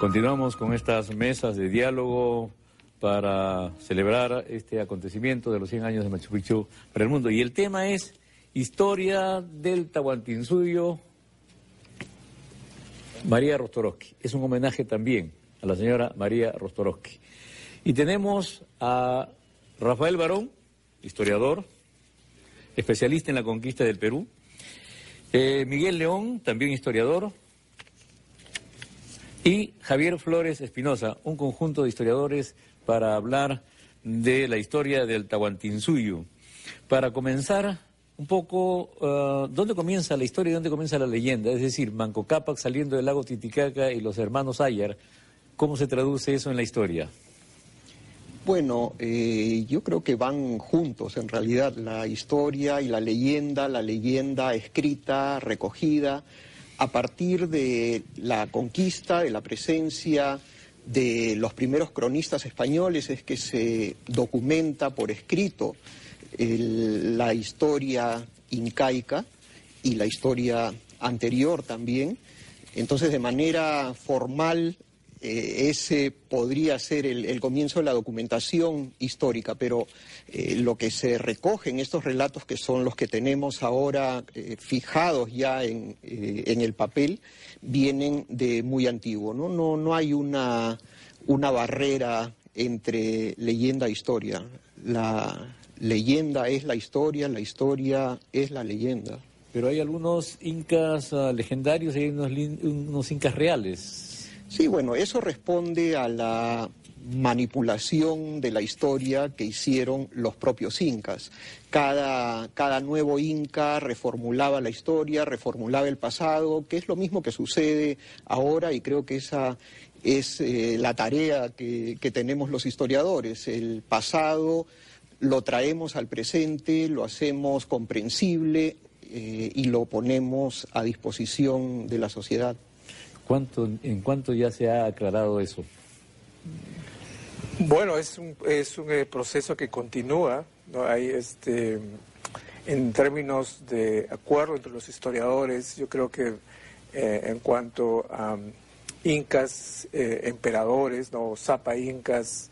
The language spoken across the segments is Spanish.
Continuamos con estas mesas de diálogo para celebrar este acontecimiento de los 100 años de Machu Picchu para el mundo. Y el tema es historia del Tahuantinsuyo María Rostorowski. Es un homenaje también a la señora María Rostorowski. Y tenemos a Rafael Barón, historiador, especialista en la conquista del Perú. Eh, Miguel León, también historiador. Y Javier Flores Espinosa, un conjunto de historiadores para hablar de la historia del Tahuantinsuyo. Para comenzar, un poco, uh, ¿dónde comienza la historia y dónde comienza la leyenda? Es decir, Manco Cápac saliendo del lago Titicaca y los hermanos Ayar, ¿cómo se traduce eso en la historia? Bueno, eh, yo creo que van juntos en realidad la historia y la leyenda, la leyenda escrita, recogida, a partir de la conquista, de la presencia de los primeros cronistas españoles, es que se documenta por escrito la historia incaica y la historia anterior también. Entonces, de manera formal, eh, ese podría ser el, comienzo de la documentación histórica, pero eh, lo que se recoge en estos relatos, que son los que tenemos ahora eh, fijados ya en, el papel, vienen de muy antiguo. No, no, no hay una, una barrera entre leyenda e historia. La leyenda es la historia, la historia es la leyenda. Pero hay algunos incas ah, legendarios y hay unos incas reales. Sí, bueno, eso responde a la manipulación de la historia que hicieron los propios incas. Cada, cada, nuevo inca reformulaba la historia, reformulaba el pasado, que es lo mismo que sucede ahora y creo que esa es eh, la tarea que, tenemos los historiadores. El pasado lo traemos al presente, lo hacemos comprensible eh, y lo ponemos a disposición de la sociedad. ¿En cuánto ya se ha aclarado eso? Bueno, es un, es un eh, proceso que continúa. ¿no? Hay este, en términos de acuerdo entre los historiadores, yo creo que eh, en cuanto a incas, eh, emperadores, ¿no? zapa incas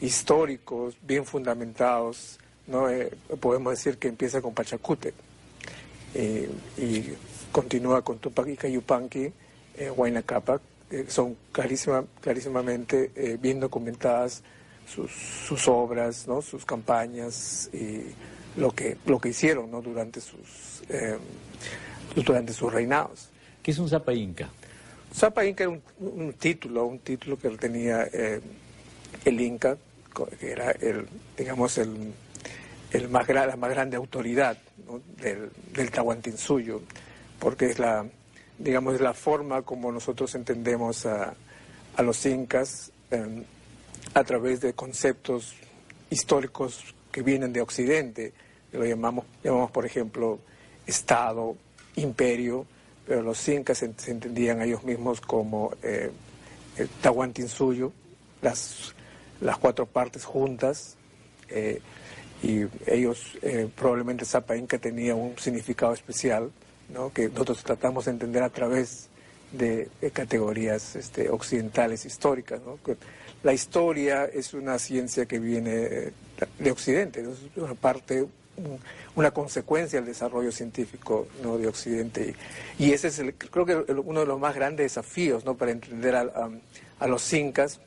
históricos, bien fundamentados, ¿no? podemos decir que empieza con Pachacute y continúa con Tupac y Cayupanqui eh, Huayna son clarísima, clarísimamente eh, bien documentadas sus, sus obras, ¿no? sus campañas y lo que, lo que hicieron ¿no? durante, sus, eh, durante sus reinados. ¿Qué es un Zapa Inca? Zapa Inca era un, título, un título que tenía eh, el Inca, que era el, digamos, el, el más, la más grande autoridad del, del Tahuantinsuyo, porque es la, digamos, la forma como nosotros entendemos a, a los incas em, a través de conceptos históricos que vienen de Occidente. Lo llamamos, llamamos por ejemplo, Estado, imperio, pero los incas se, entendían a ellos mismos como eh, el Tahuantinsuyo, las, las cuatro partes juntas, eh, y ellos, eh, probablemente Zapa Inca tenía un significado especial que nosotros tratamos de entender a través de, categorías este, occidentales históricas. La historia es una ciencia que viene de Occidente, es una parte, una consecuencia del desarrollo científico ¿no? de Occidente. Y, ese es, el, creo que, uno de los más grandes desafíos ¿no? para entender a los incas,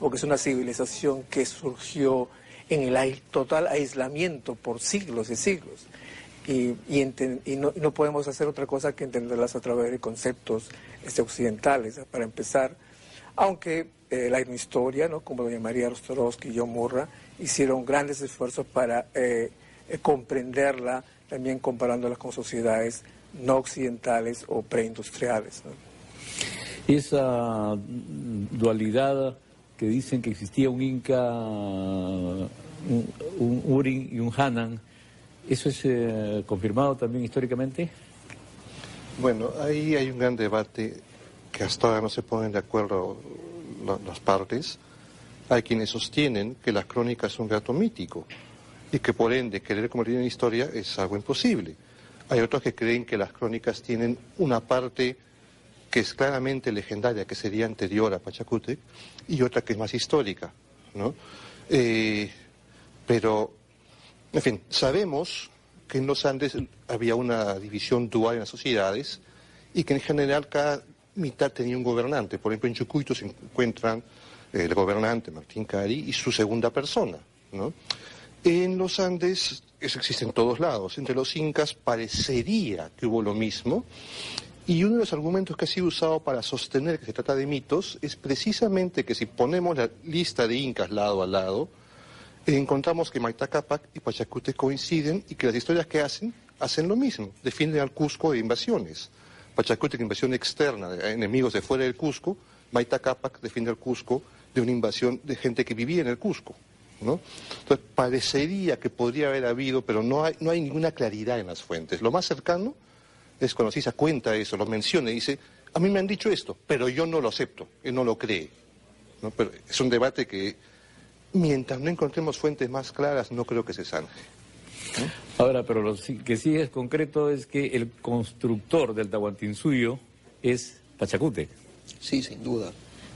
porque es una civilización que surgió en el total aislamiento por siglos y siglos y, y, no, podemos hacer otra cosa que entenderlas a través de conceptos este, occidentales. Para empezar, aunque eh, la historia, ¿no? como doña María Rostorowski y John Murra, hicieron grandes esfuerzos para eh, comprenderla, también comparándola con sociedades no occidentales o preindustriales. Esa dualidad que dicen que existía un Inca, un, Urin y un Hanan, ¿eso es eh, confirmado también históricamente? Bueno, ahí hay un gran debate que hasta ahora no se ponen de acuerdo las partes. Hay quienes sostienen que las crónicas son un gato mítico y que por ende querer convertir en historia es algo imposible. Hay otros que creen que las crónicas tienen una parte que es claramente legendaria, que sería anterior a Pachacútec, y otra que es más histórica, ¿no? Eh, pero, en fin, sabemos que en los Andes había una división dual en las sociedades y que en general cada mitad tenía un gobernante. Por ejemplo, en Chucuito se encuentran el gobernante Martín Cari y su segunda persona, ¿no? En los Andes eso existe en todos lados. Entre los incas parecería que hubo lo mismo. Y uno de los argumentos que ha sido usado para sostener que se trata de mitos es precisamente que si ponemos la lista de incas lado a lado, encontramos que Maita Capac y Pachacute coinciden y que las historias que hacen hacen lo mismo, defienden al Cusco de invasiones. Pachacute de invasión externa, enemigos de fuera del Cusco, Maita Capac defiende al Cusco de una invasión de gente que vivía en el Cusco. Entonces, parecería que podría haber habido, pero no hay, no hay ninguna claridad en las fuentes. Lo más cercano es cuando se cuenta eso, lo menciona y dice, a mí me han dicho esto, pero yo no lo acepto, él no lo cree. Pero es un debate que, mientras no encontremos fuentes más claras, no creo que se sane. Ahora, pero lo que sí es concreto es que el constructor del Tahuantinsuyo es Pachacute. Sí, sin duda.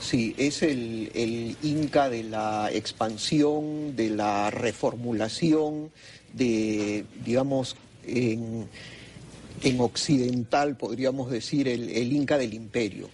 Sí, es el, Inca de la expansión, de la reformulación, de, digamos, en, occidental podríamos decir el, Inca del imperio.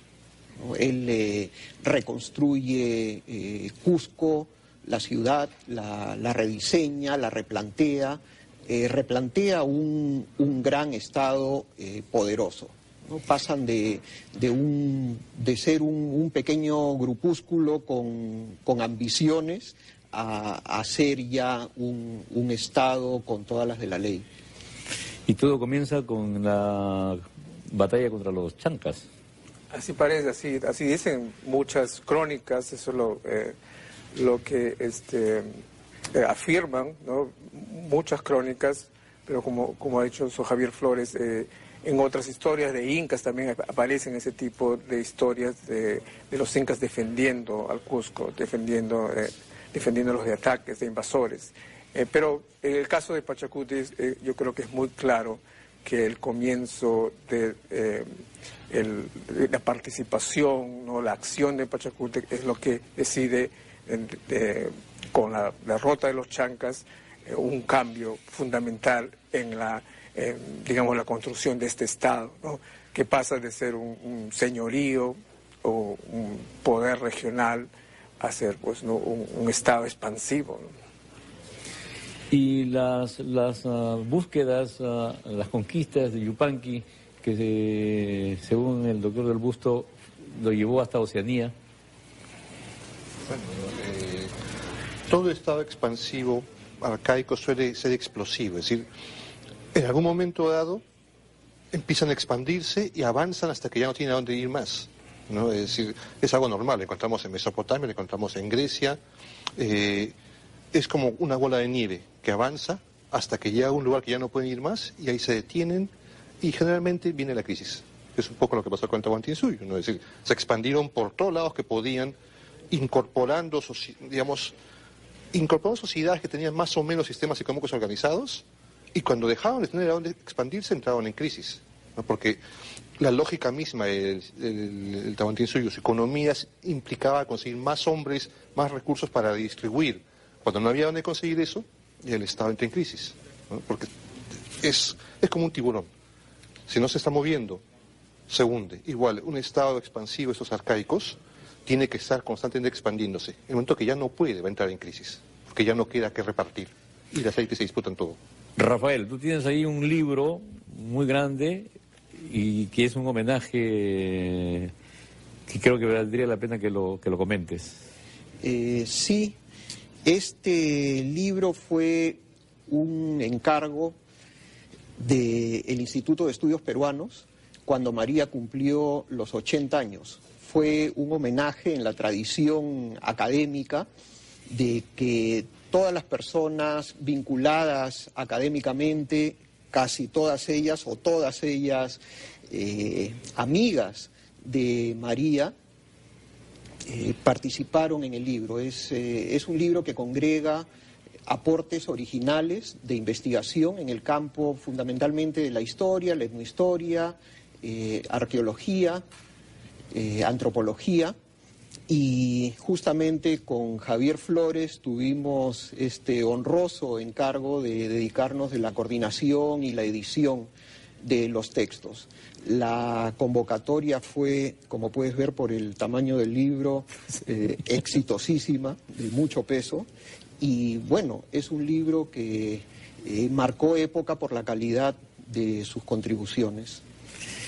Él eh, reconstruye eh, Cusco, la ciudad, la, rediseña, la replantea, eh, replantea un, un, gran estado poderoso. ¿no? pasan de, de, un, de ser un, pequeño grupúsculo con, ambiciones a, ser ya un, un, Estado con todas las de la ley. Y todo comienza con la batalla contra los chancas. Así parece, así, así dicen muchas crónicas, eso es lo, eh, lo que este, eh, afirman, ¿no? muchas crónicas, pero como, como ha dicho Javier Flores, eh, en otras historias de incas también aparecen ese tipo de historias de, los incas defendiendo al Cusco, defendiendo, eh, defendiéndolos de ataques, de invasores. Eh, pero en el caso de Pachacuti eh, yo creo que es muy claro que el comienzo de la participación, ¿no? la acción de Pachacuti es lo que decide con la derrota de los chancas un cambio fundamental en la digamos, la construcción de este Estado, que pasa de ser un, señorío o un poder regional a ser pues, un, Estado expansivo. Y las, las ah, búsquedas, ah, las conquistas de Yupanqui, que según el doctor del Busto lo llevó hasta Oceanía. Bueno, eh, todo estado expansivo arcaico suele ser explosivo, es decir, en algún momento dado empiezan a expandirse y avanzan hasta que ya no tienen a dónde ir más. ¿no? Es decir, es algo normal, lo encontramos en Mesopotamia, lo encontramos en Grecia. Eh, es como una bola de nieve que avanza hasta que llega a un lugar que ya no pueden ir más y ahí se detienen y generalmente viene la crisis. Es un poco lo que pasó con Tahuantinsuyo, ¿no? Es decir, se expandieron por todos lados que podían, incorporando, digamos, incorporando sociedades que tenían más o menos sistemas económicos organizados y cuando dejaron de tener a dónde expandirse, entraron en crisis. Porque la lógica misma del, del, suyo, sus economías implicaba conseguir más hombres, más recursos para distribuir. Cuando no había dónde conseguir eso, el Estado entra en crisis. Porque es, es como un tiburón. Si no se está moviendo, se hunde. Igual, un Estado expansivo, estos arcaicos, tiene que estar constantemente expandiéndose. En el momento que ya no puede, va a entrar en crisis. Porque ya no queda que repartir. Y las élites se disputan todo. Rafael, tú tienes ahí un libro muy grande y que es un homenaje que creo que valdría la pena que lo, que lo comentes. Eh, sí, este libro fue un encargo del Instituto de Estudios Peruanos cuando María cumplió los 80 años. Fue un homenaje en la tradición académica de que todas las personas vinculadas académicamente, casi todas ellas o todas ellas eh, amigas de María, eh, participaron en el libro. Es, eh, es un libro que congrega aportes originales de investigación en el campo fundamentalmente de la historia, la etnohistoria, arqueología, antropología y justamente con Javier Flores tuvimos este honroso encargo de dedicarnos de la coordinación y la edición de los textos. La convocatoria fue, como puedes ver por el tamaño del libro, eh, exitosísima, de mucho peso. Y bueno, es un libro que eh, marcó época por la calidad de sus contribuciones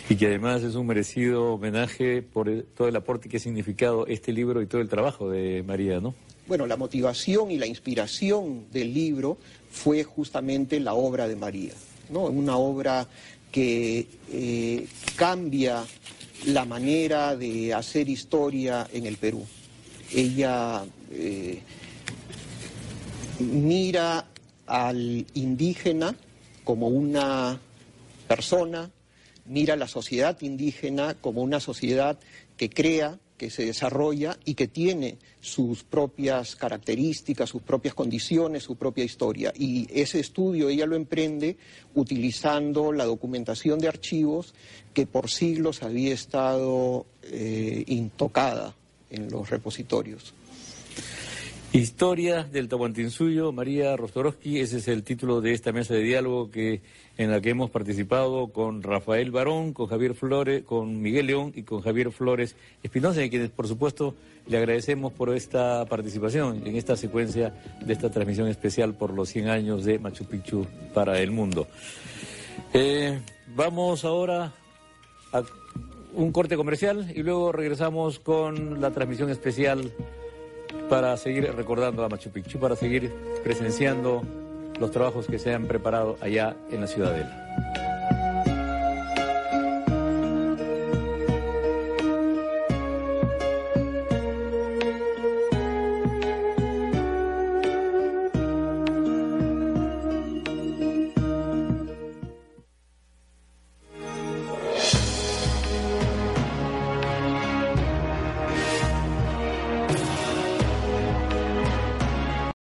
y que además es un merecido homenaje por todo el aporte que ha significado este libro y todo el trabajo de María, ¿no? Bueno, la motivación y la inspiración del libro fue justamente la obra de María, ¿no? Una obra que eh, cambia la manera de hacer historia en el Perú. Ella eh, mira al indígena como una persona, mira la sociedad indígena como una sociedad que crea, que se desarrolla y que tiene sus propias características, sus propias condiciones, su propia historia. Y ese estudio ella lo emprende utilizando la documentación de archivos que por siglos había estado eh, intocada en los repositorios. Historia del Tahuantinsuyo, María Rostorowski, ese es el título de esta mesa de diálogo que, en la que hemos participado con Rafael Barón, con Javier Flores, con Miguel León y con Javier Flores Espinosa, y quienes por supuesto le agradecemos por esta participación en esta secuencia de esta transmisión especial por los 100 años de Machu Picchu para el mundo. Eh, vamos ahora a un corte comercial y luego regresamos con la transmisión especial para seguir recordando a Machu Picchu, para seguir presenciando los trabajos que se han preparado allá en la ciudadela.